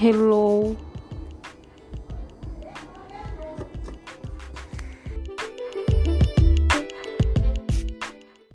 헬로우